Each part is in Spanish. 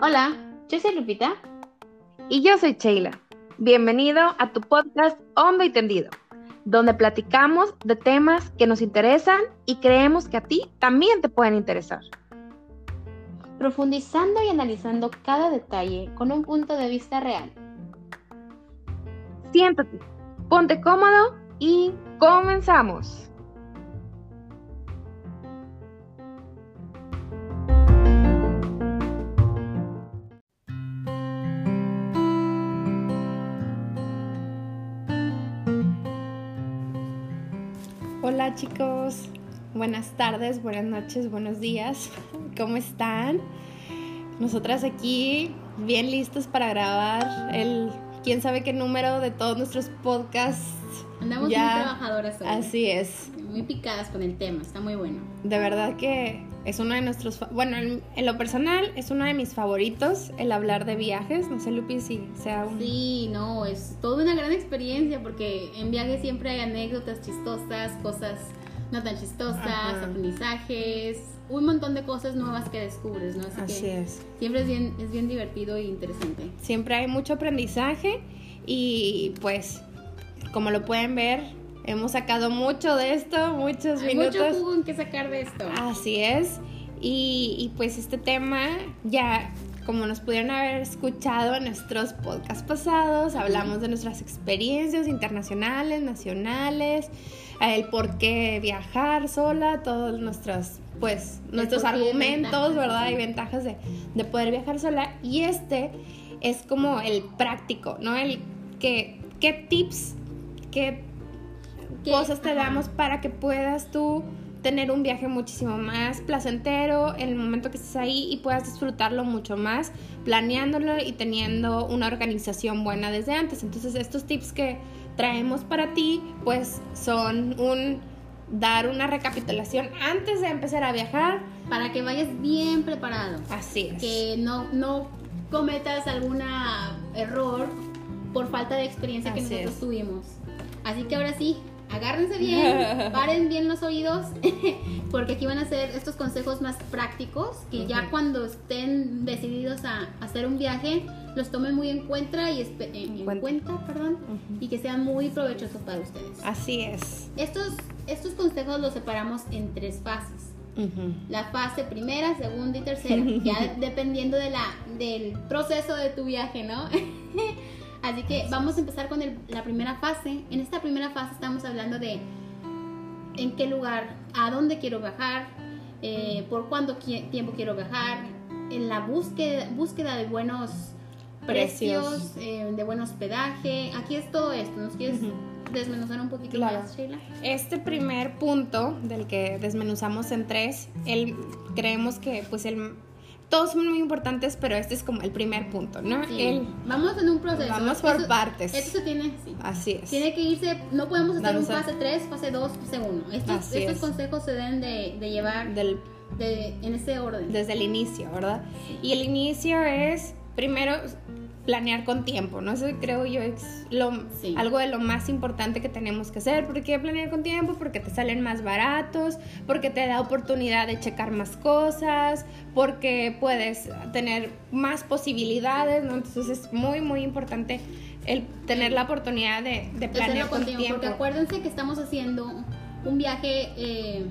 Hola, yo soy Lupita. Y yo soy Sheila. Bienvenido a tu podcast Hondo y Tendido, donde platicamos de temas que nos interesan y creemos que a ti también te pueden interesar. Profundizando y analizando cada detalle con un punto de vista real. Siéntate, ponte cómodo y comenzamos. Hola chicos, buenas tardes, buenas noches, buenos días, ¿cómo están? Nosotras aquí bien listos para grabar el quién sabe qué número de todos nuestros podcasts. Andamos muy trabajadoras hoy. Así es. Muy picadas con el tema, está muy bueno. De verdad que es uno de nuestros, bueno, en, lo personal es uno de mis favoritos el hablar de viajes. No sé, Lupi, si sea un... Sí, no, es toda una gran experiencia porque en viajes siempre hay anécdotas chistosas, cosas no tan chistosas, aprendizajes, un montón de cosas nuevas que descubres, ¿no? Así, es. Siempre es bien, es bien divertido e interesante. Siempre hay mucho aprendizaje y pues, como lo pueden ver, hemos sacado mucho de esto, muchos hay minutos. Mucho jugo en que sacar de esto. Así es. Y, y pues este tema ya como nos pudieron haber escuchado en nuestros podcasts pasados, hablamos de nuestras experiencias internacionales, nacionales, el por qué viajar sola, todos nuestros, pues, nuestros argumentos, ¿verdad? Y ventajas de, de, poder viajar sola. Y este es como el práctico, ¿no? El que, qué tips, qué, cosas te damos para que puedas tú tener un viaje muchísimo más placentero en el momento que estés ahí y puedas disfrutarlo mucho más planeándolo y teniendo una organización buena desde antes. Entonces estos tips que traemos para ti pues son un dar una recapitulación antes de empezar a viajar. Para que vayas bien preparado. Así es. Que no, no cometas algún error por falta de experiencia que nosotros tuvimos. Así que ahora sí, agárrense bien, paren bien los oídos, porque aquí van a ser estos consejos más prácticos que ya cuando estén decididos a hacer un viaje, los tomen muy en cuenta y en, cuenta, perdón, y que sean muy provechosos para ustedes. Así es. Estos, estos consejos los separamos en tres fases. La fase primera, segunda y tercera, ya dependiendo de la, del proceso de tu viaje, ¿no? Así que vamos a empezar con la primera fase. En esta primera fase estamos hablando de en qué lugar, a dónde quiero viajar, eh, por cuánto tiempo quiero viajar, en la búsqueda, búsqueda de buenos precios, eh, de buen hospedaje. Aquí es todo esto. ¿Nos quieres desmenuzar un poquito más, Sheila? Este primer punto del que desmenuzamos en tres, el, creemos que pues el todos son muy importantes, pero este es como el primer punto, ¿no? Sí. vamos en un proceso. Vamos por partes. Esto se tiene, sí. Así es. Tiene que irse, no podemos hacer un fase 3, fase 2, fase 1. Estos, estos consejos se deben de, de llevar Del, de, en ese orden. Desde el inicio, ¿verdad? Y el inicio es, primero, planear con tiempo, ¿no? Eso creo yo es lo, algo de lo más importante que tenemos que hacer. ¿Por qué planear con tiempo? Porque te salen más baratos, porque te da oportunidad de checar más cosas, porque puedes tener más posibilidades, ¿no? Entonces es muy, muy importante el tener la oportunidad de, planear con, tiempo, Porque acuérdense que estamos haciendo un viaje... Eh,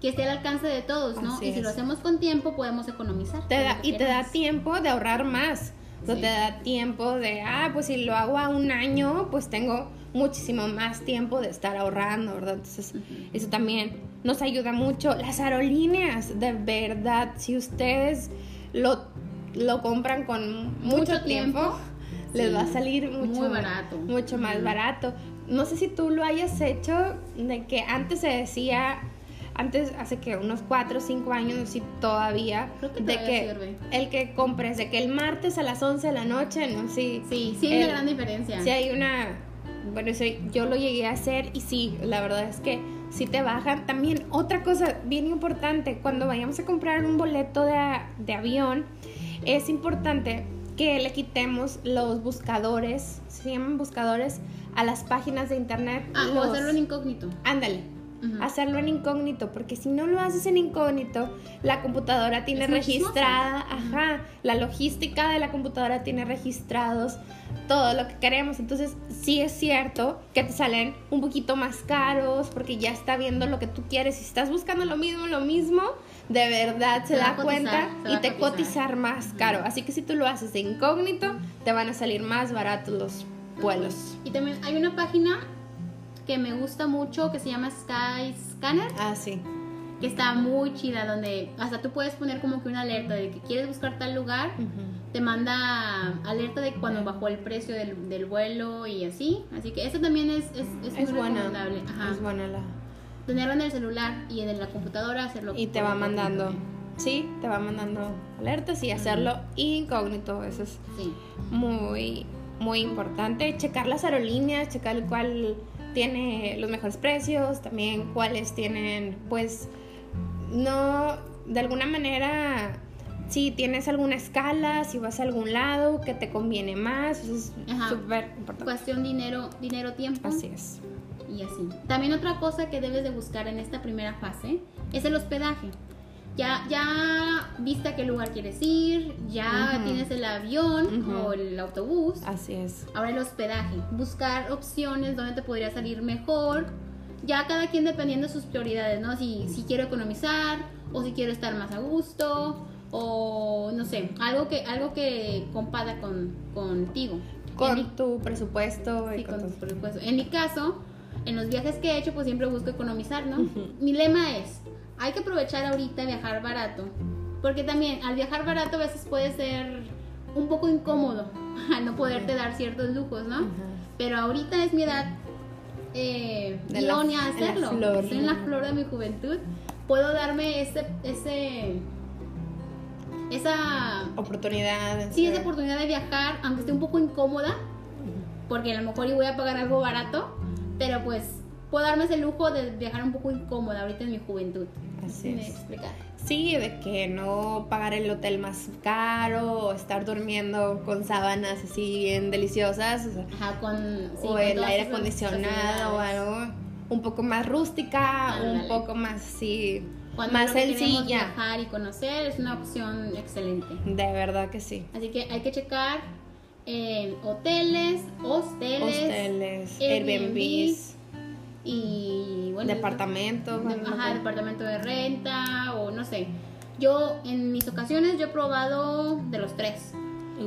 que esté al alcance de todos, ¿no? y si lo hacemos con tiempo podemos economizar. Te da, y te da tiempo de ahorrar más. No te da tiempo de, ah, pues si lo hago a un año, pues tengo muchísimo más tiempo de estar ahorrando, ¿verdad? Entonces, eso también nos ayuda mucho. Las aerolíneas, de verdad, si ustedes lo, lo compran con mucho, tiempo, les va a salir mucho, barato. mucho más barato. No sé si tú lo hayas hecho, de que antes se decía antes, hace que unos 4 o 5 años, no sé si todavía, de que el que compres, de que el martes a las 11 de la noche, no sé. Sí, sí, hay una gran diferencia. Sí, hay una. Bueno, yo lo llegué a hacer y sí, la verdad es que si te bajan. También, otra cosa bien importante, cuando vayamos a comprar un boleto de, de avión, es importante que le quitemos los buscadores, se llaman buscadores, a las páginas de internet. Ah, o hacerlo en incógnito. Ándale hacerlo en incógnito, porque si no lo haces en incógnito, la computadora tiene registrada, ajá, la logística de la computadora tiene registrados todo lo que queremos. Entonces, sí es cierto que te salen un poquito más caros porque ya está viendo lo que tú quieres. Si estás buscando lo mismo, lo mismo, de verdad se, da cuenta y te cotizar más caro. Así que si tú lo haces de incógnito, te van a salir más baratos los vuelos. Y también hay una página que me gusta mucho que se llama Sky Scanner. Ah, sí. Que está muy chida, donde hasta tú puedes poner como que una alerta de que quieres buscar tal lugar. Te manda alerta de cuando bajó el precio del, del, vuelo y así. Así que eso también es, es, es, muy recomendable. Es buena la... Tenerlo en el celular y en la computadora hacerlo. Y te va mandando. Sí, te va mandando alertas y hacerlo incógnito. Eso es muy, muy importante. Checar las aerolíneas, checar cuál tiene los mejores precios, también cuáles tienen, pues, no, de alguna manera, si tienes alguna escala, si vas a algún lado que te conviene más, eso es súper importante. Cuestión dinero, dinero, tiempo. Así es. Y así. También otra cosa que debes de buscar en esta primera fase es el hospedaje ya, ya viste a qué lugar quieres ir, ya tienes el avión o el autobús. Así es. Ahora el hospedaje, buscar opciones donde te podría salir mejor. Ya cada quien dependiendo de sus prioridades, ¿no? Si, si quiero economizar o si quiero estar más a gusto o no sé, algo que, algo que compada con, contigo. Con tu presupuesto. Sí, con, tu presupuesto. En mi caso, en los viajes que he hecho, pues siempre busco economizar, ¿no? Mi lema es, hay que aprovechar ahorita viajar barato, porque también al viajar barato a veces puede ser un poco incómodo al no poderte dar ciertos lujos, ¿no? Pero ahorita es mi edad eh, idónea a hacerlo. Estoy en la flor de mi juventud. Puedo darme ese, ese esa oportunidad. Sí, esa oportunidad de viajar, aunque esté un poco incómoda, porque a lo mejor yo voy a pagar algo barato, pero pues puedo darme ese lujo de viajar un poco incómoda ahorita en mi juventud. Así. Sí, de que no pagar el hotel más caro o estar durmiendo con sábanas así bien deliciosas. Ajá, con, o el aire acondicionado o algo un poco más rústica, un poco más sí, más sencilla. viajar y conocer es una opción excelente. De verdad que sí. Así que hay que checar eh, hoteles, hosteles, hosteles, Airbnbs y bueno departamento ajá, departamento de renta o no sé. Yo en mis ocasiones yo he probado de los tres.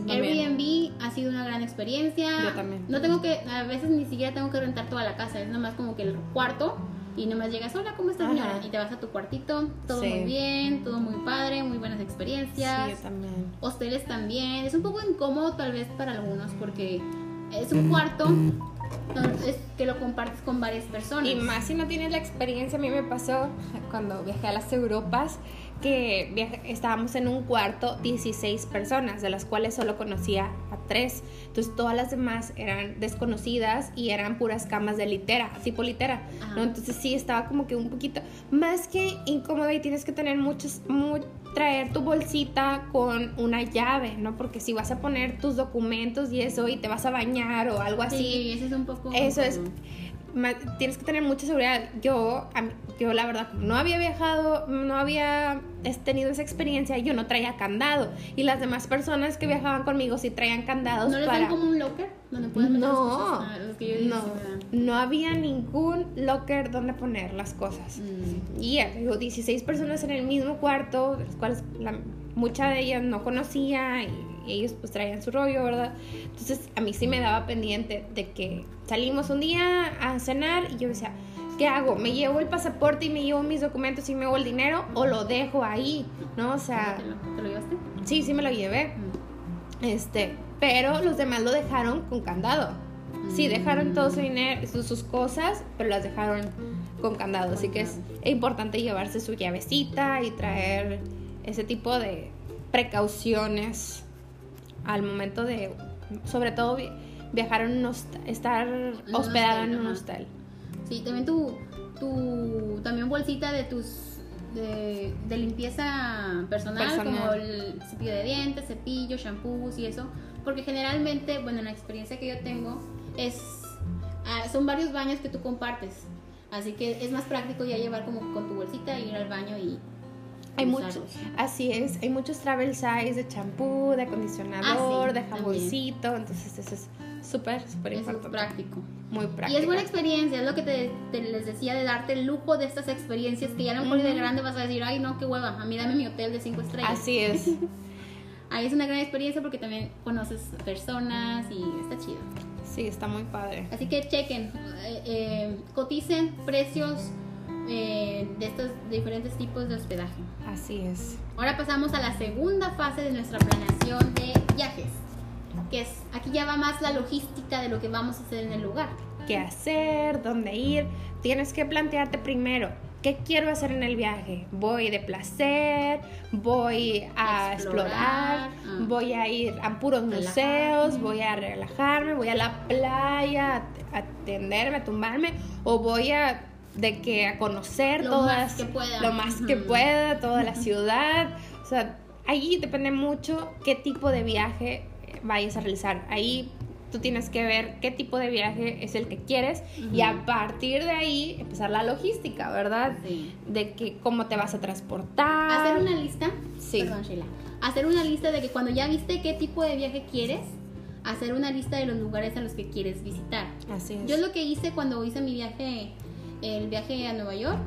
Airbnb ha sido una gran experiencia. Yo también. No tengo que a veces ni siquiera tengo que rentar toda la casa es nomás como que el cuarto y nomás llegas, hola, ¿cómo estás, señora? Y te vas a tu cuartito, todo muy bien, todo muy padre, muy buenas experiencias. Sí, yo también. Hosteles también. Es un poco incómodo tal vez para algunos porque es un cuarto es que lo compartes con varias personas. Y más si no tienes la experiencia, a mí me pasó cuando viajé a las Europas que estábamos en un cuarto 16 personas, de las cuales solo conocía a tres. Entonces todas las demás eran desconocidas y eran puras camas de litera, tipo litera. ¿no? Entonces sí estaba como que un poquito más que incómoda y tienes que tener muchos, traer tu bolsita con una llave, ¿no? Porque si vas a poner tus documentos y eso y te vas a bañar o algo así. Sí, eso es un poco... Eso es tienes que tener mucha seguridad. Yo, yo la verdad, no había viajado, no había tenido esa experiencia, yo no traía candado. Y las demás personas que viajaban conmigo sí traían candados. ¿No les dan como un locker? Donde pueden no, ah, no, no había ningún locker donde poner las cosas. Mm. Y digo, 16 personas en el mismo cuarto, de las cuales la, mucha de ellas no conocía y ellos pues traían su rollo, ¿verdad? Entonces a mí sí me daba pendiente de que salimos un día a cenar y yo decía, ¿qué hago? ¿Me llevo el pasaporte y me llevo mis documentos y me llevo el dinero o lo dejo ahí? ¿No? O sea... ¿Te lo, llevaste? Sí, sí me lo llevé. Mm. Este, pero los demás lo dejaron con candado. Sí, mm. dejaron todo su dinero, sus, sus cosas, pero las dejaron con candado. Así que es importante llevarse su llavecita y traer ese tipo de precauciones al momento de, sobre todo, viajar en un hostel, estar hospedado en un hostel. Sí, también tu, tu también bolsita de tus de, limpieza personal, como el cepillo de dientes, cepillo, shampoos y eso, porque generalmente, bueno, la experiencia que yo tengo es ah, son varios baños que tú compartes. Así que es más práctico ya llevar como con tu bolsita, ir al baño y hay muchos, así es, hay muchos travel size de champú, de acondicionador, ah, de jaboncito, entonces eso es súper, súper importante. Es práctico. Muy práctico. Y es buena experiencia, es lo que te, les decía de darte el lujo de estas experiencias que ya a lo mejor de grande vas a decir, ay no, qué hueva, a mí dame mi hotel de cinco estrellas. Así es. Ahí es una gran experiencia porque también conoces personas y está chido. Sí, está muy padre. Así que chequen, eh, eh, coticen precios eh, de estos diferentes tipos de hospedaje. Así es. Ahora pasamos a la segunda fase de nuestra planeación de viajes, que es aquí ya va más la logística de lo que vamos a hacer en el lugar. ¿Qué hacer? ¿Dónde ir? Tienes que plantearte primero, ¿qué quiero hacer en el viaje? ¿Voy de placer? ¿Voy a explorar? Ah. ¿Voy a ir a puros museos? ¿Voy a relajarme? ¿Voy a la playa a atenderme, a tumbarme? ¿O voy a de que a conocer lo todas, más que pueda. lo más que pueda, toda la ciudad. O sea, ahí depende mucho qué tipo de viaje vayas a realizar. Ahí tú tienes que ver qué tipo de viaje es el que quieres y a partir de ahí empezar la logística, ¿verdad? Sí. De que cómo te vas a transportar. Hacer una lista. Sí. Perdón, Sheila. Hacer una lista de que cuando ya viste qué tipo de viaje quieres, hacer una lista de los lugares a los que quieres visitar. Así es. Yo lo que hice cuando hice mi viaje el viaje a Nueva York.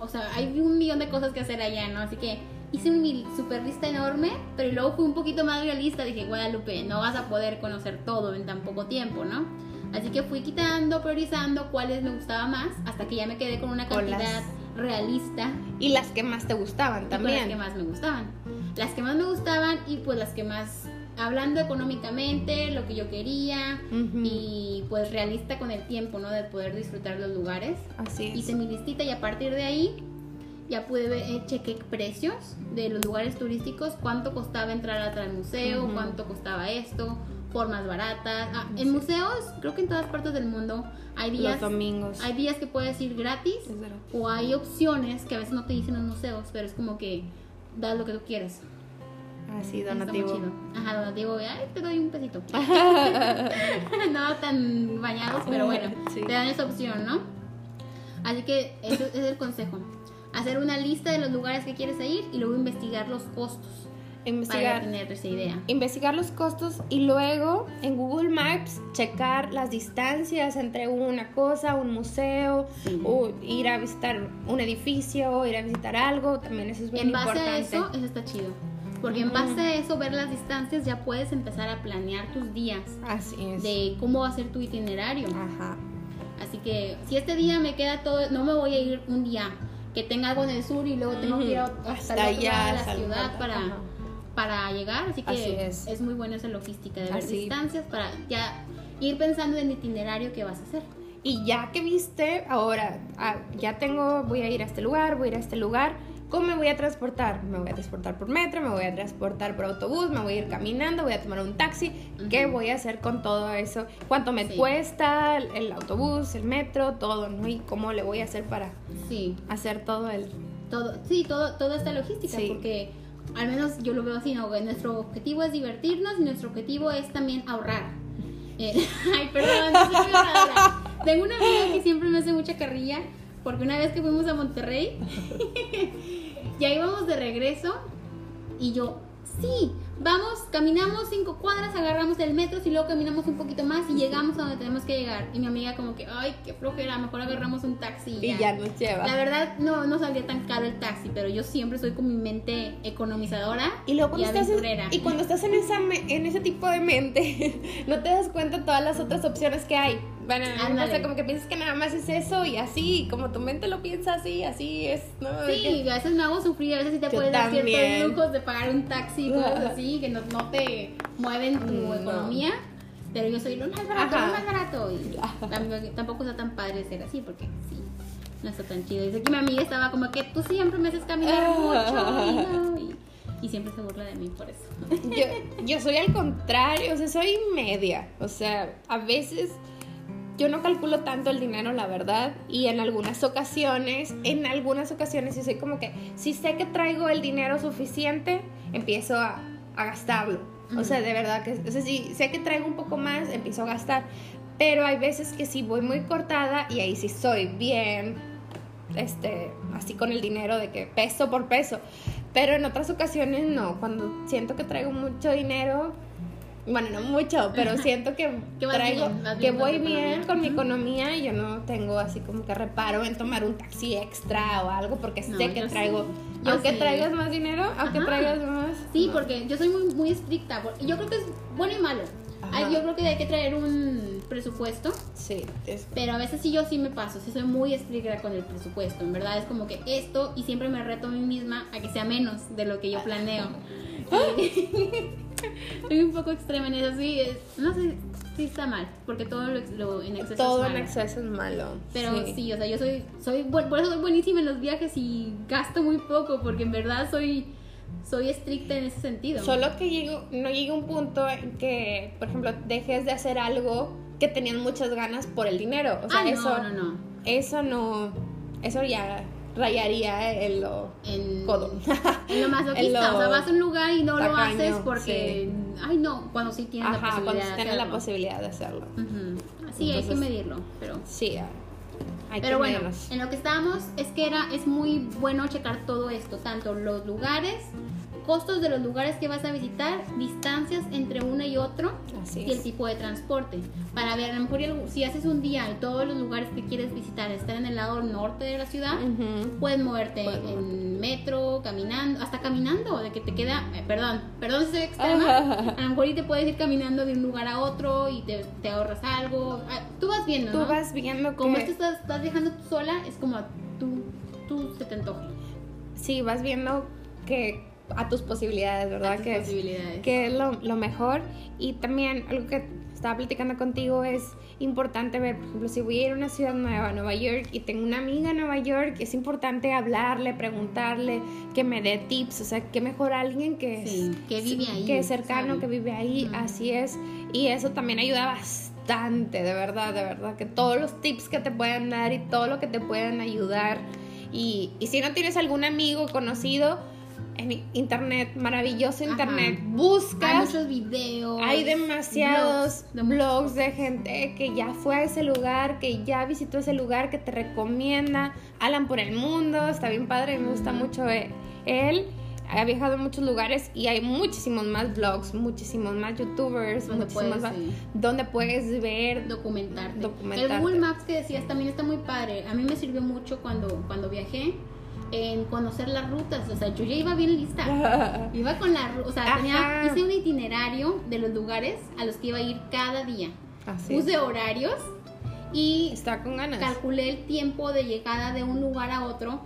O sea, hay un millón de cosas que hacer allá, ¿no? Así que hice mi super lista enorme, pero luego fui un poquito más realista. Dije, Guadalupe, no vas a poder conocer todo en tan poco tiempo, ¿no? Así que fui quitando, priorizando cuáles me gustaba más, hasta que ya me quedé con una cantidad realista. Y las que más te gustaban también. las que más me gustaban. Las que más me gustaban y pues las que más hablando económicamente, lo que yo quería y pues realista con el tiempo, ¿no? De poder disfrutar los lugares. Así es. Hice mi listita y a partir de ahí ya pude ver, eh, chequé precios de los lugares turísticos, cuánto costaba entrar al museo, cuánto costaba esto, formas baratas. Ah, en museos, creo que en todas partes del mundo hay días. Los domingos. Hay días que puedes ir gratis o hay opciones que a veces no te dicen en museos, pero es como que das lo que tú quieres. Así, donativo. Ajá, donativo, ay, te doy un pesito. no tan bañados, pero bueno, te dan esa opción, ¿no? Así que ese es el consejo. Hacer una lista de los lugares que quieres ir y luego investigar los costos. Investigar, para tener esa idea. Investigar los costos y luego en Google Maps checar las distancias entre una cosa, un museo, o ir a visitar un edificio, ir a visitar algo, también eso es bien importante. En base a eso, eso está chido porque en base a eso, ver las distancias, ya puedes empezar a planear tus días. Así es. De cómo va a ser tu itinerario. Ajá. Así que si este día me queda todo, no me voy a ir un día que tenga algo en el sur y luego tengo que ir hasta, allá, la ciudad para, para llegar. Así que es. muy buena esa logística de ver distancias para ya ir pensando en el itinerario que vas a hacer. Y ya que viste, ahora ah, ya tengo, voy a ir a este lugar, voy a ir a este lugar ¿Cómo me voy a transportar? Me voy a transportar por metro, me voy a transportar por autobús, me voy a ir caminando, voy a tomar un taxi. ¿Qué voy a hacer con todo eso? ¿Cuánto me cuesta el autobús, el metro, todo, ¿no? Y cómo le voy a hacer para sí. hacer todo el... Todo, sí, todo, toda esta logística, porque al menos yo lo veo así, ¿no? Nuestro objetivo es divertirnos y nuestro objetivo es también ahorrar. Eh, ay, perdón, no soy Tengo una amiga que siempre me hace mucha carrilla porque una vez que fuimos a Monterrey, ya íbamos de regreso y yo, sí, vamos, caminamos cinco cuadras, agarramos el metro y luego caminamos un poquito más y llegamos a donde tenemos que llegar. Y mi amiga como que, ay, qué flojera, mejor agarramos un taxi. Y ya, nos lleva. La verdad, no, no salía tan caro el taxi, pero yo siempre soy con mi mente economizadora y, luego cuando estás en, y cuando estás en, esa, en ese tipo de mente, no te das cuenta de todas las otras opciones que hay. Bueno, no sé, como que piensas que nada más es eso y así, como tu mente lo piensa así, así es, ¿no? Sí, a veces me hago sufrir, a veces sí te puedes dar ciertos lujos de pagar un taxi y cosas así, que no, no te mueven tu mm, economía. Pero yo soy lo más barato, lo más barato. Y tampoco, está tan padre ser así, porque sí, no está tan chido. Dice que mi amiga estaba como que tú siempre me haces caminar mucho. Y, y, siempre se burla de mí por eso. Yo, yo soy al contrario, o sea, soy media. O sea, a veces yo no calculo tanto el dinero, la verdad, y en algunas ocasiones, en algunas ocasiones, yo soy como que, si sé que traigo el dinero suficiente, empiezo a, gastarlo. O sea, de verdad que, o sea, si sé que traigo un poco más, empiezo a gastar. Pero hay veces que sí voy muy cortada y ahí sí soy bien, este, así con el dinero de que peso por peso. Pero en otras ocasiones no, cuando siento que traigo mucho dinero, bueno, no mucho, pero siento que, traigo, que voy bien con mi economía y yo no tengo así como que reparo en tomar un taxi extra o algo porque sé que traigo, aunque traigas más dinero, aunque traigas más. Sí, porque yo soy muy, muy estricta, yo creo que es bueno y malo. yo creo que hay que traer un presupuesto. Sí. Pero a veces sí yo sí me paso, sí soy muy estricta con el presupuesto. En verdad es como que esto y siempre me reto a mí misma a que sea menos de lo que yo planeo. Soy un poco extrema en eso, sí. no sé si está mal, porque todo lo, en exceso todo es malo. en exceso es malo. Pero sí. o sea, yo soy, soy, por eso soy buenísima en los viajes y gasto muy poco, porque en verdad soy soy estricta en ese sentido. Solo que llego, no llegue un punto en que, por ejemplo, dejes de hacer algo que tenían muchas ganas por el dinero. O sea, ah, no, eso, no, no. Eso no, eso ya rayaría en lo en, codo. En lo masoquista. o sea, vas a un lugar y no lo haces porque. Ay, no, cuando sí tienes la posibilidad. Cuando tienes la posibilidad de hacerlo. Sí, hay que medirlo. Pero... Sí, hay pero bueno, en lo que estábamos es que era, es muy bueno checar todo esto, tanto los lugares costos de los lugares que vas a visitar, distancias entre uno y otro y el tipo de transporte. Para ver, si haces un día y todos los lugares que quieres visitar están en el lado norte de la ciudad, puedes moverte. en metro, caminando, hasta caminando, de que te queda, eh, perdón, perdón si soy extrema, a lo mejor y te puedes ir caminando de un lugar a otro y te, te ahorras algo. Ah, tú vas viendo, Tú vas viendo Como estás, estás viajando tú sola, es como tú, tú se te antoja. Sí, vas viendo que a tus posibilidades, ¿verdad? que, Es, que es lo, lo, mejor. Y también algo que estaba platicando contigo es importante ver, por ejemplo, si voy a ir a una ciudad nueva, Nueva York, y tengo una amiga en Nueva York, es importante hablarle, preguntarle, que me dé tips, o sea, que mejor alguien que, que vive ahí. Que es cercano, que vive ahí, así es. Y eso también ayuda bastante, de verdad, de verdad, que todos los tips que te puedan dar y todo lo que te puedan ayudar. Y, y si no tienes algún amigo conocido, en internet, maravilloso internet, buscas. Hay muchos videos. Hay demasiados blogs de, gente que ya fue a ese lugar, que ya visitó ese lugar, que te recomienda. Alan por el mundo, está bien padre, me gusta mucho eh, él. Ha viajado en muchos lugares y hay muchísimos más blogs, muchísimos más youtubers, donde muchísimos puedes, más, donde puedes ver, documentarte. El Google Maps que decías también está muy padre. A mí me sirvió mucho cuando, cuando viajé en conocer las rutas. O sea, yo ya iba bien lista. Iba con la o sea, tenía, hice un itinerario de los lugares a los que iba a ir cada día. Puse horarios y Está con ganas. calculé el tiempo de llegada de un lugar a otro,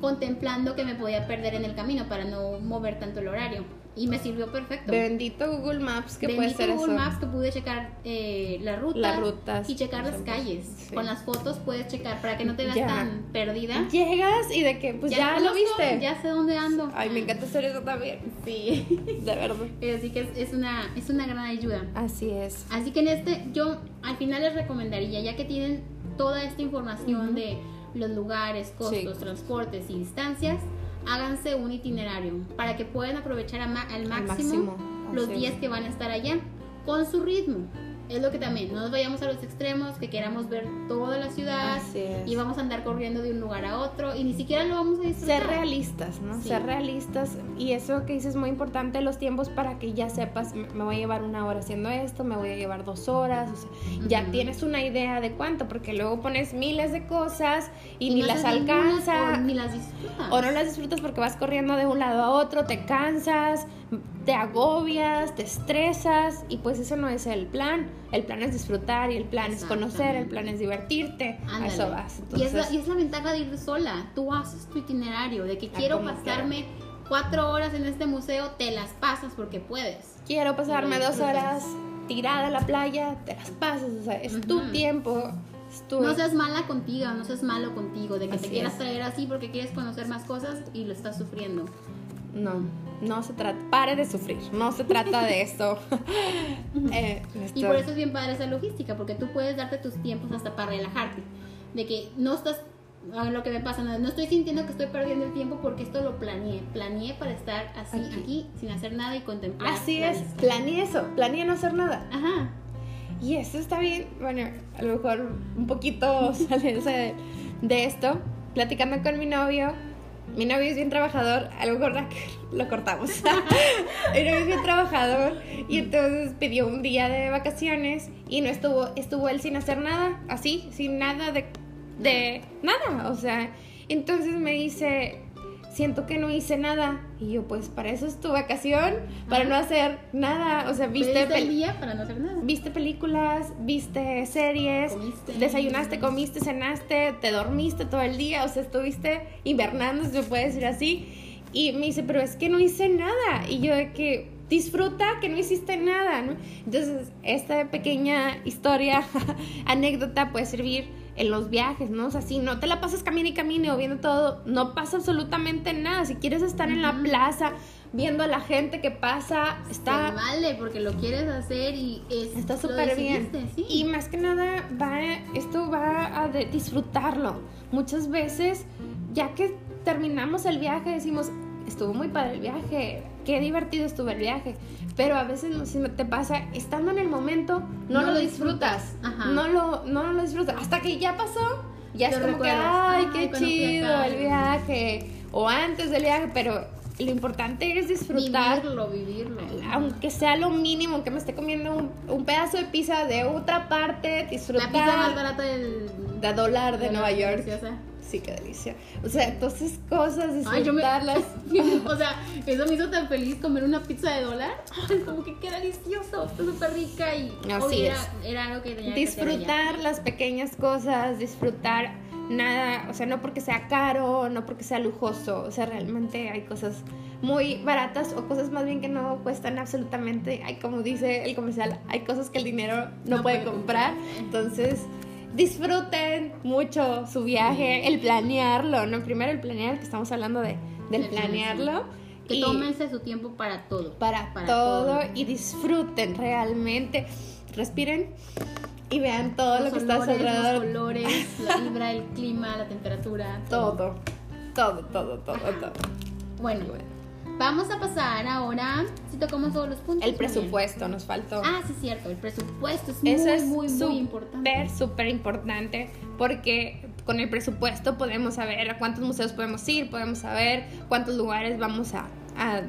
contemplando que me podía perder en el camino para no mover tanto el horario. Y me sirvió perfecto. Bendito Google Maps que puede ser Google Maps que pude checar eh, las rutas. Y checar las calles. Con las fotos puedes checar para que no te veas tan perdida. Llegas y de que pues ya, lo viste. Ya sé dónde ando. Ay, me encanta hacer eso también. Sí. De verdad. Así que es, una, es una gran ayuda. Así es. Así que en este, yo al final les recomendaría, ya que tienen toda esta información de los lugares, costos, transportes y distancias, háganse un itinerario para que puedan aprovechar al máximo, los días que van a estar allá con su ritmo es lo que también, no nos vayamos a los extremos, que queramos ver toda la ciudad y vamos a andar corriendo de un lugar a otro y ni siquiera lo vamos a disfrutar. Ser realistas, ¿no? Ser realistas y eso que dices es muy importante, los tiempos para que ya sepas, me voy a llevar una hora haciendo esto, me voy a llevar dos horas, ya tienes una idea de cuánto, porque luego pones miles de cosas y, ni las alcanzas. O ni las disfrutas. O no las disfrutas porque vas corriendo de un lado a otro, te cansas, te agobias, te estresas y pues eso no es el plan. El plan es disfrutar y el plan es conocer, el plan es divertirte. A eso vas. Y, es la, ventaja de ir sola. Tú haces tu itinerario de que quiero pasarme cuatro horas en este museo, te las pasas porque puedes. Quiero pasarme dos horas tirada en la playa, te las pasas. O sea, es tu tiempo. No seas mala contigo, no seas malo contigo, de que te quieras traer así porque quieres conocer más cosas y lo estás sufriendo. No, no se trata, pare de sufrir, no se trata de eso. Eh, y por eso es bien padre esa logística, porque tú puedes darte tus tiempos hasta para relajarte, de que no estás, a lo que me pasa, no, estoy sintiendo que estoy perdiendo el tiempo porque esto lo planeé, planeé para estar así aquí, sin hacer nada y contemplar. Así es, planeé eso, planeé no hacer nada. Ajá. Y eso está bien, bueno, a lo mejor un poquito salirse de esto, platicando con mi novio, mi novio es bien trabajador, a lo mejor lo cortamos. mi novio es bien trabajador y entonces pidió un día de vacaciones y no estuvo, estuvo él sin hacer nada, así, sin nada de, de nada, o sea, entonces me dice, siento que no hice nada. Y yo, pues para eso es tu vacación, para no hacer nada. O sea, viste. el día para no hacer nada. Viste películas, viste series, desayunaste, comiste, cenaste, te dormiste todo el día. O sea, estuviste invernando, se puede decir así. Y me dice, pero es que no hice nada. Y yo, de que disfruta que no hiciste nada, ¿no? Entonces, esta pequeña historia, anécdota puede servir en los viajes, ¿no? O sea, si no te la pasas camine y camine o viendo todo, no pasa absolutamente nada. Si quieres estar en la plaza viendo a la gente que pasa, está... vale, porque lo quieres hacer y está súper bien. Y más que nada, va, esto va a disfrutarlo. Muchas veces, ya que terminamos el viaje, decimos, estuvo muy padre el viaje, qué divertido estuvo el viaje. Pero a veces si te pasa, estando en el momento, no, lo disfrutas. No, lo, no lo disfrutas. Hasta que ya pasó, ya es como que, ay, qué chido el viaje. O antes del viaje, pero lo importante es disfrutar. Vivirlo, vivirlo. Aunque sea lo mínimo, que me esté comiendo un, pedazo de pizza de otra parte, disfrutar. La pizza más barata del... De dólar de, Nueva York sí, qué delicia. O sea, entonces cosas, disfrutarlas. o sea, eso me hizo tan feliz comer una pizza de dólar. como que qué delicioso, súper rica y Así era, era, algo que tenía Disfrutar las pequeñas cosas, disfrutar nada, o sea, no porque sea caro, no porque sea lujoso, o sea, realmente hay cosas muy baratas o cosas más bien que no cuestan absolutamente, hay como dice el comercial, hay cosas que el dinero no, puede, comprar, entonces disfruten mucho su viaje, el planearlo, ¿no? Primero el planear, que estamos hablando de, del planearlo. Que tómense su tiempo para todo. Para, todo, y disfruten realmente. Respiren y vean todo lo que está alrededor. Los colores, la vibra, el clima, la temperatura. Todo, todo, todo, todo, todo. Bueno, Vamos a pasar ahora, si tocamos todos los puntos. El presupuesto nos faltó. Ah, sí, cierto, el presupuesto es muy, es muy, muy importante. Súper importante porque con el presupuesto podemos saber a cuántos museos podemos ir, podemos saber cuántos lugares vamos a a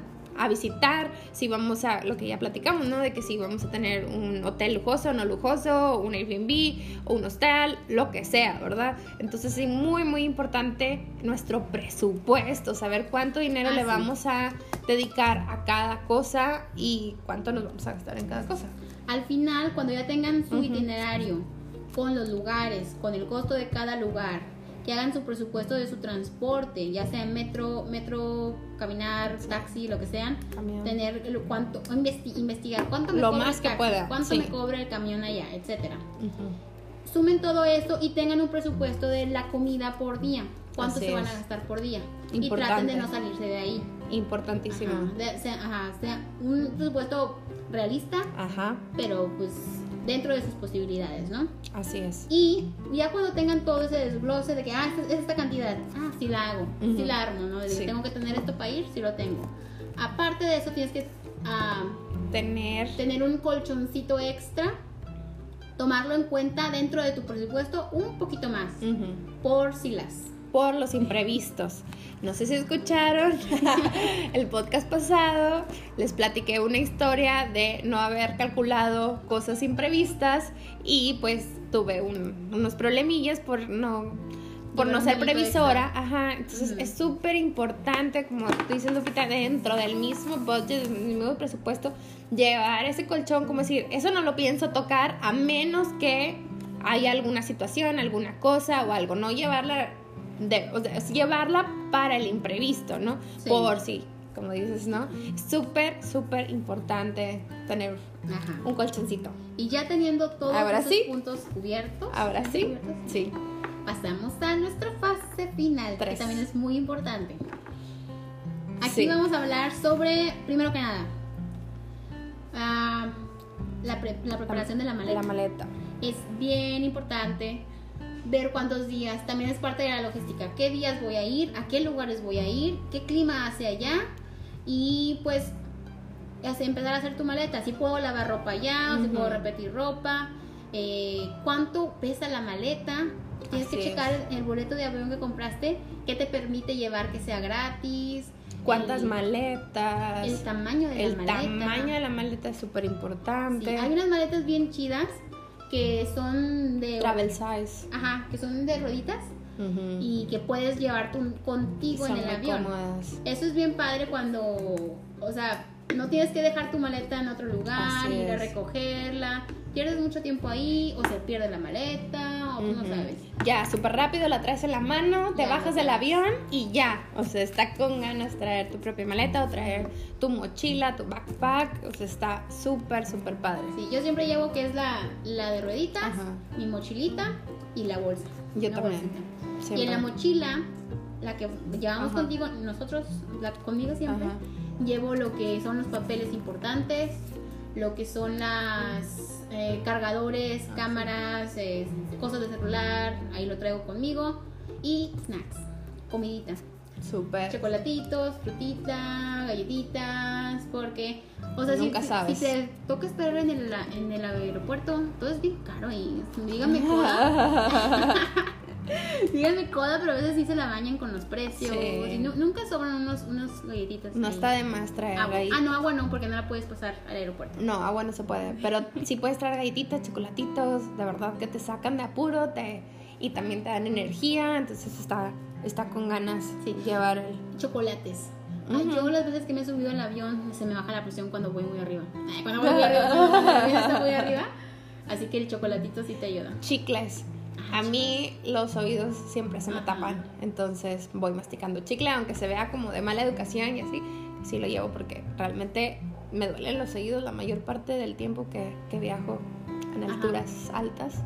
visitar, si vamos a, lo que ya platicamos, ¿no? De que si vamos a tener un hotel lujoso, o no lujoso, un Airbnb, o un hostal, lo que sea, ¿verdad? Entonces es muy, muy importante nuestro presupuesto, saber cuánto dinero le vamos a dedicar a cada cosa y cuánto nos vamos a gastar en cada cosa. Al final, cuando ya tengan su itinerario, con los lugares, con el costo de cada lugar, que hagan su presupuesto de su transporte, ya sea metro, metro, caminar, taxi, lo que sean, tener cuánto, investigar cuánto me lo cobra más que pueda, cuánto me cobra el camión allá, etcétera. Sumen todo esto y tengan un presupuesto de la comida por día, cuánto se van a gastar por día y traten de no salirse de ahí. Importantísimo. Ajá, sea, un presupuesto realista, Ajá. pero pues dentro de sus posibilidades, ¿no? Así es. Y ya cuando tengan todo ese desglose de que, ah, es esta cantidad, ah, sí la hago, sí la armo, ¿no? De tengo que tener esto para ir, sí lo tengo. Aparte de eso, tienes que ah, tener... tener un colchoncito extra, tomarlo en cuenta dentro de tu presupuesto un poquito más, por si las por los imprevistos. No sé si escucharon el podcast pasado, les platiqué una historia de no haber calculado cosas imprevistas y pues tuve unos problemillas por no por no ser previsora, ajá, entonces es súper importante, como tú dices Lupita, dentro del mismo budget, del mismo presupuesto, llevar ese colchón, como decir, eso no lo pienso tocar a menos que haya alguna situación, alguna cosa o algo, no llevarla de, o sea, llevarla para el imprevisto, ¿no? Por si, como dices, ¿no? Súper, súper importante tener un colchoncito. Y ya teniendo todos los puntos cubiertos. Ahora sí. Sí. Pasamos a nuestra fase final, que también es muy importante. Aquí vamos a hablar sobre, primero que nada, ah, la, la, preparación de la maleta. La maleta. Es bien importante ver cuántos días, también es parte de la logística, qué días voy a ir, a qué lugares voy a ir, qué clima hace allá y pues empezar a hacer tu maleta, si puedo lavar ropa allá o si puedo repetir ropa, eh, cuánto pesa la maleta. Tienes Así que es. checar el boleto de avión que compraste, qué te permite llevar que sea gratis. ¿Cuántas el- maletas? El tamaño de El la maleta. tamaño de la maleta es súper Sí, importante. hay unas maletas bien chidas que son de Travel size. Ajá, que son de rueditas Ujú. y que puedes llevar tú contigo Son en el avión. cómodas. Eso es bien padre cuando, o sea, no tienes que dejar tu maleta en otro lugar, Así ir a es. recogerla, pierdes mucho tiempo ahí, o se pierde la maleta, o no sabes. Ya, súper rápido la traes en la mano, te Ya, bajas del avión y ya. O sea, está con ganas traer tu propia maleta o traer tu mochila, tu backpack. O sea, está súper, súper padre. Sí, yo siempre llevo que es la, la de rueditas, Ajá. mi mochilita y la bolsa. Yo también. Y en la mochila, la que llevamos Ajá. contigo, nosotros, la, conmigo siempre, Ajá. Llevo lo que son los papeles importantes, lo que son las eh, cargadores, Ah, cámaras, eh, cosas de celular, ahí lo traigo conmigo, y snacks, comidita, Súper. chocolatitos, frutita, galletitas, porque, o sea, si- Nunca si, sabes. si te toca esperar en el, en el aeropuerto, todo es bien caro ahí, díganme coda. Díganme coda, pero a veces sí se la bañan con los precios. Sí. Y nu- nunca sobran unos, unas galletitas. No ahí. está de más traer Agua. Ah, no, agua no, porque no la puedes pasar al aeropuerto. No, agua no se puede. Pero sí puedes traer galletitas, chocolatitos, de verdad que te sacan de apuro te, y también te dan energía. Entonces está, está con ganas Sí. llevar el. Chocolates. Ay. Yo las veces que me he subido al avión se me baja la presión cuando voy muy arriba. Ay, cuando voy muy arriba, cuando el avión está muy arriba. Así que el chocolatito sí te ayuda. Chicles. A mí los oídos siempre se me tapan, entonces voy masticando chicle, aunque se vea como de mala educación y así, sí lo llevo porque realmente me duelen los oídos la mayor parte del tiempo que, que viajo en Ajá. alturas altas.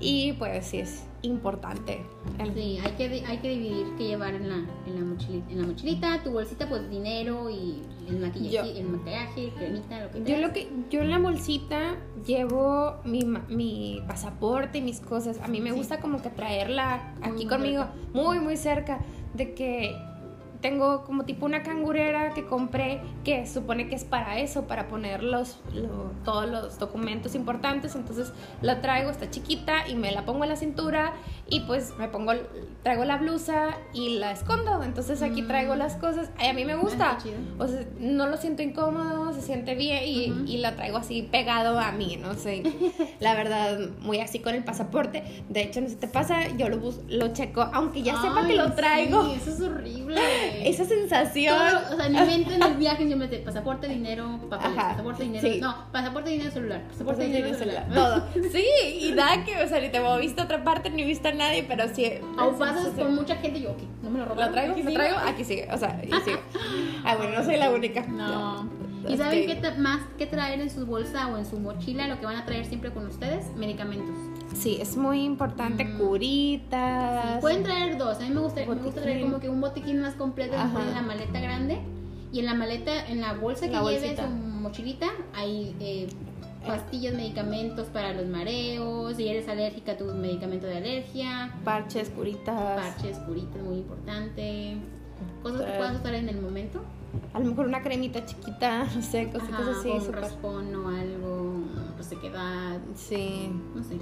Y pues sí es importante. el- Sí, hay que, hay que dividir qué llevar en la, en la mochilita. En la mochilita, tu bolsita, pues dinero y el maquillaje, Yo- el maquillaje, cremita, lo que Yo lo que yo en la bolsita llevo mi, mi pasaporte y mis cosas. A mí me Sí. gusta como que traerla aquí muy conmigo, cerca. muy muy cerca de que tengo como tipo una cangurera que compré que supone que es para eso, para poner los, lo- todos los documentos importantes. Entonces la traigo, está chiquita y me la pongo en la cintura y pues me pongo, traigo la blusa y la escondo. Entonces aquí traigo las cosas. Ay, a mí me Ah, gusta. O sea, no lo siento incómodo, se siente bien y, y la traigo así pegado a mí, no sé. La verdad, muy así con el pasaporte. De hecho, no sé si te pasa, yo lo, bus- lo checo, aunque ya sepa que lo traigo. Sí, eso es horrible. Esa sensación. Todo, o sea, en mi mente en el viaje yo me pasaporte, dinero, papeles, Ajá, pasaporte, dinero. sí. No, pasaporte, dinero, celular. Pasaporte, Pasaporte, dinero, dinero, celular. Todo. Sí, y nada que, o sea, ni te he visto a otra parte ni visto a nadie, pero sí. O pasas sensación. con mucha gente y yo, ok, no me lo robo. ¿Lo traigo? ¿Lo traigo? Aquí sigue, o sea, y sigue. Ah, bueno, no soy la única. No. ¿Y saben qué más que traer en su bolsa o en su mochila? Lo que van a traer siempre con ustedes, medicamentos. Sí, es muy importante, Mm. curitas. Pueden traer dos. A mí me gusta, me gusta traer como que un botiquín más completo en la maleta grande. Y en la maleta, en la bolsa que La lleves mochilita, hay eh, pastillas, medicamentos para los mareos. Si eres alérgica, tu medicamento de alergia. Parches, curitas. Parches, curitas, muy importante. Cosas que puedas usar en el momento. A lo mejor una cremita chiquita, no sé, cositas Ajá, así. un súper- raspón o algo, resequedad, Sí, no sé.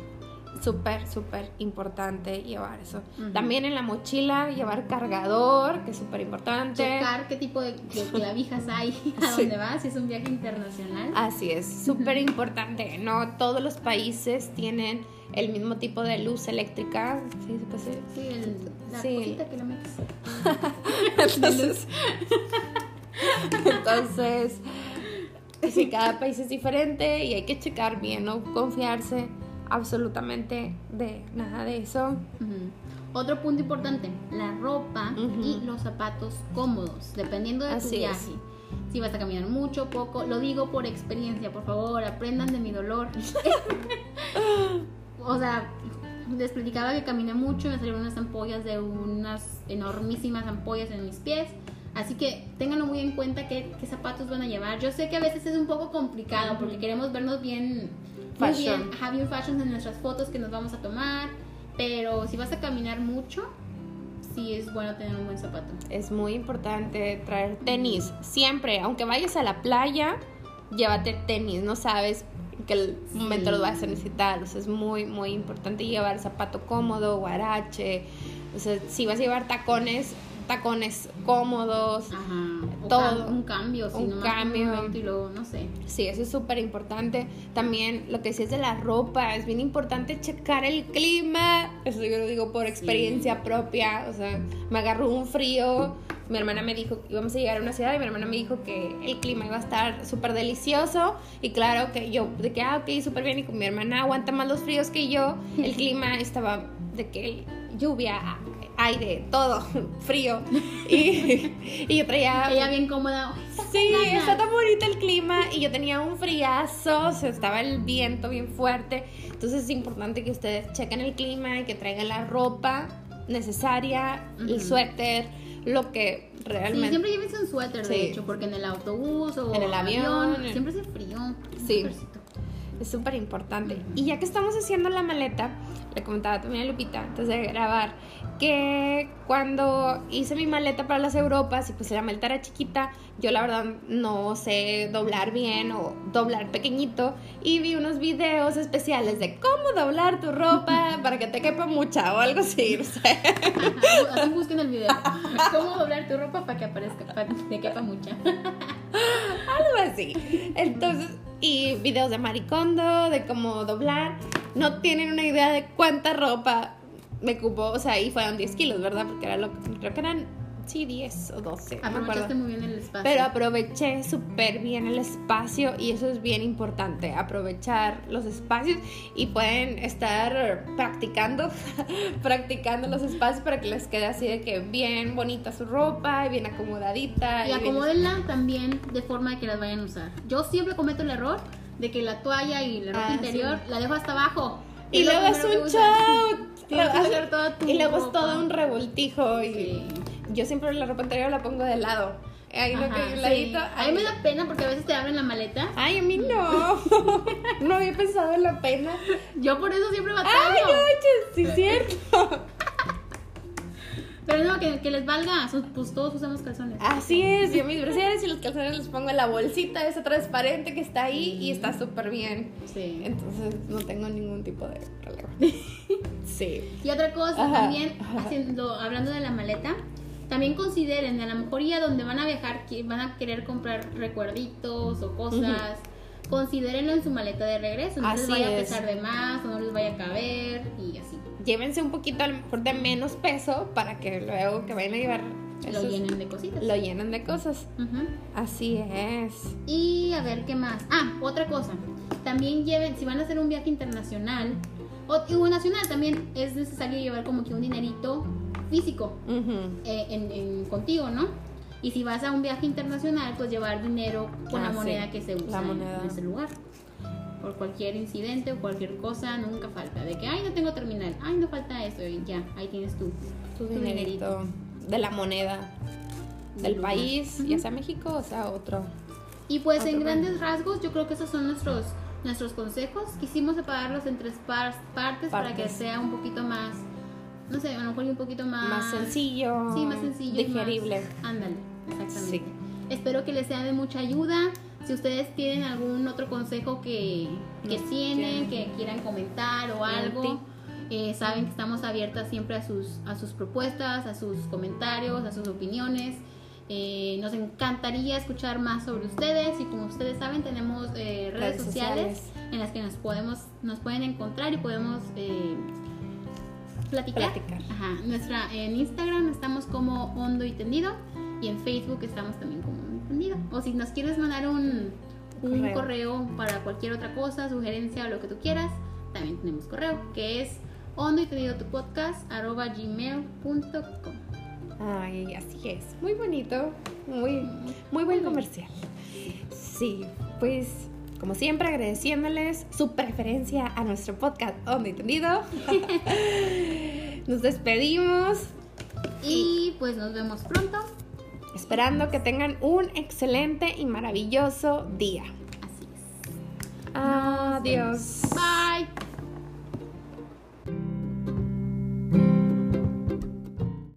Súper, súper importante llevar eso. También en la mochila llevar cargador, que es súper importante. Checar qué tipo de, de clavijas hay a Sí. dónde vas, si es un viaje internacional. Así es, súper importante. No todos los países tienen el mismo tipo de luz eléctrica. Sí, pues sí. Sí, el, la Sí. cosita que le metes. Entonces, entonces, sí, cada país es diferente y hay que checar bien, no confiarse absolutamente de nada de eso. Otro punto importante, la ropa y los zapatos cómodos, dependiendo de tu es. viaje. Si vas a caminar mucho, poco, lo digo por experiencia, por favor, aprendan de mi dolor. o sea, les platicaba que caminé mucho, me salieron unas ampollas de unas enormísimas ampollas en mis pies. Así que ténganlo muy en cuenta qué, qué zapatos van a llevar. Yo sé que a veces es un poco complicado porque queremos vernos bien, muy Fashion. bien, ajá, bien fashion en nuestras fotos que nos vamos a tomar. Pero si vas a caminar mucho, sí es bueno tener un buen zapato. Es muy importante traer tenis, siempre, aunque vayas a la playa, llévate tenis, no sabes que el momento lo vas a necesitar. O sea, es muy, muy importante llevar zapato cómodo, guarache. O sea, si vas a llevar tacones, tacones cómodos, todo. un cambio, un cambio. y luego, no sé. Sí, eso es súper importante. También lo que decías de la ropa, es bien importante checar el clima. Eso yo lo digo por experiencia propia. O sea, me agarró un frío. Mi hermana me dijo que íbamos a llegar a una ciudad y mi hermana me dijo que el clima iba a estar súper delicioso. Y claro que yo, de que, ah, ok, súper bien. Y con mi hermana aguanta más los fríos que yo. El clima estaba de que lluvia, aire, todo frío. Y, y yo traía. Ella bien cómoda. Sí, está tan bonito el clima. Y yo tenía un friazo, o sea, estaba el viento bien fuerte. Entonces es importante que ustedes chequen el clima y que traigan la ropa necesaria, el suéter, lo que realmente. Sí, siempre llévense un suéter, de hecho, porque en el autobús o en el avión, siempre hace frío. Sí. Es súper importante. Y ya que estamos haciendo la maleta, le comentaba también a Lupita antes de grabar, que cuando hice mi maleta para las Europas y pues la maleta era chiquita, yo la verdad no sé doblar bien o doblar pequeñito y vi unos videos especiales de cómo doblar tu ropa para que te quepa mucha o algo así, no sé. Así busquen el video. Cómo doblar tu ropa para que aparezca, para que te quepa mucha. Algo así. Entonces, y videos de maricondo, de cómo doblar. No tienen una idea de cuánta ropa me cupo, o sea, ahí fueron 10 kilos, ¿verdad? Porque era lo creo que eran, sí, 10 o 12. Aprovechaste muy bien el espacio. Pero aproveché súper bien el espacio y eso es bien importante, aprovechar los espacios y pueden estar practicando, practicando los espacios para que les quede así de que bien bonita su ropa y bien acomodadita. Y, acomódenla también de forma de que las vayan a usar. Yo siempre cometo el error de que la toalla y la ropa ah, interior la dejo hasta abajo. Y, luego es un show. y luego es todo un revoltijo. Y yo siempre la ropa interior la pongo de lado. Ahí lo que un ladito. A mí me da pena porque a veces te abren la maleta. Ay, a mí no. no había pensado en la pena. Yo por eso siempre batallo. Ay, no, sí, es cierto. Pero no, que, les valga, pues todos usamos calzones. Así es, yo mis brasiles y los calzones los pongo en la bolsita esa transparente que está ahí y está súper bien. Sí. Entonces no tengo ningún tipo de problema. sí. Y otra cosa también, Haciendo, hablando de la maleta, también consideren, a lo mejor ya donde van a viajar, que van a querer comprar recuerditos o cosas. Considérenlo en su maleta de regreso, no les vaya a pesar de más o no les vaya a caber y así llévense un poquito a lo mejor de menos peso para que luego que vayan a llevar lo llenen de cositas. Lo llenen de cosas. Así es. Y a ver qué más. Ah, otra cosa. También lleven, si van a hacer un viaje internacional o, nacional, también es necesario llevar como que un dinerito físico eh, en, contigo, ¿no? Y si vas a un viaje internacional, pues llevar dinero con la ah, moneda que se usa en ese lugar por cualquier incidente o cualquier cosa, nunca falta. De que, ay, no tengo terminal, ay, no falta eso, y ya, ahí tienes tú, tu, dinerito. De la moneda del país, ya sea México o sea otro. Y pues en grandes rasgos, yo creo que esos son nuestros nuestros consejos. Quisimos separarlos en tres partes, para que sea un poquito más, no sé, a lo mejor un poquito más... Más sencillo. Sí, más sencillo. Digerible. ándale, exactamente. Espero que les sea de mucha ayuda. Si ustedes tienen algún otro consejo que, que tienen, que quieran comentar o algo, eh, saben que estamos abiertas siempre a sus, a sus propuestas, a sus comentarios, a sus opiniones. Eh, nos encantaría escuchar más sobre ustedes y como ustedes saben tenemos eh, redes, sociales, en las que nos podemos nos pueden encontrar y podemos platicar. Ajá. Nuestra, en Instagram estamos como Hondo y Tendido y en Facebook estamos también como o si nos quieres mandar un, correo. para cualquier otra cosa, sugerencia o lo que tú quieras, también tenemos correo, que es hondo y te tu podcast arroba gmail.com. Ay, así es. Muy bonito. Muy, muy buen comercial. Sí, pues como siempre agradeciéndoles su preferencia a nuestro podcast Hondo y Tendido. nos despedimos. Y pues nos vemos pronto Esperando que tengan un excelente y maravilloso día. Así es. Adiós. Bye.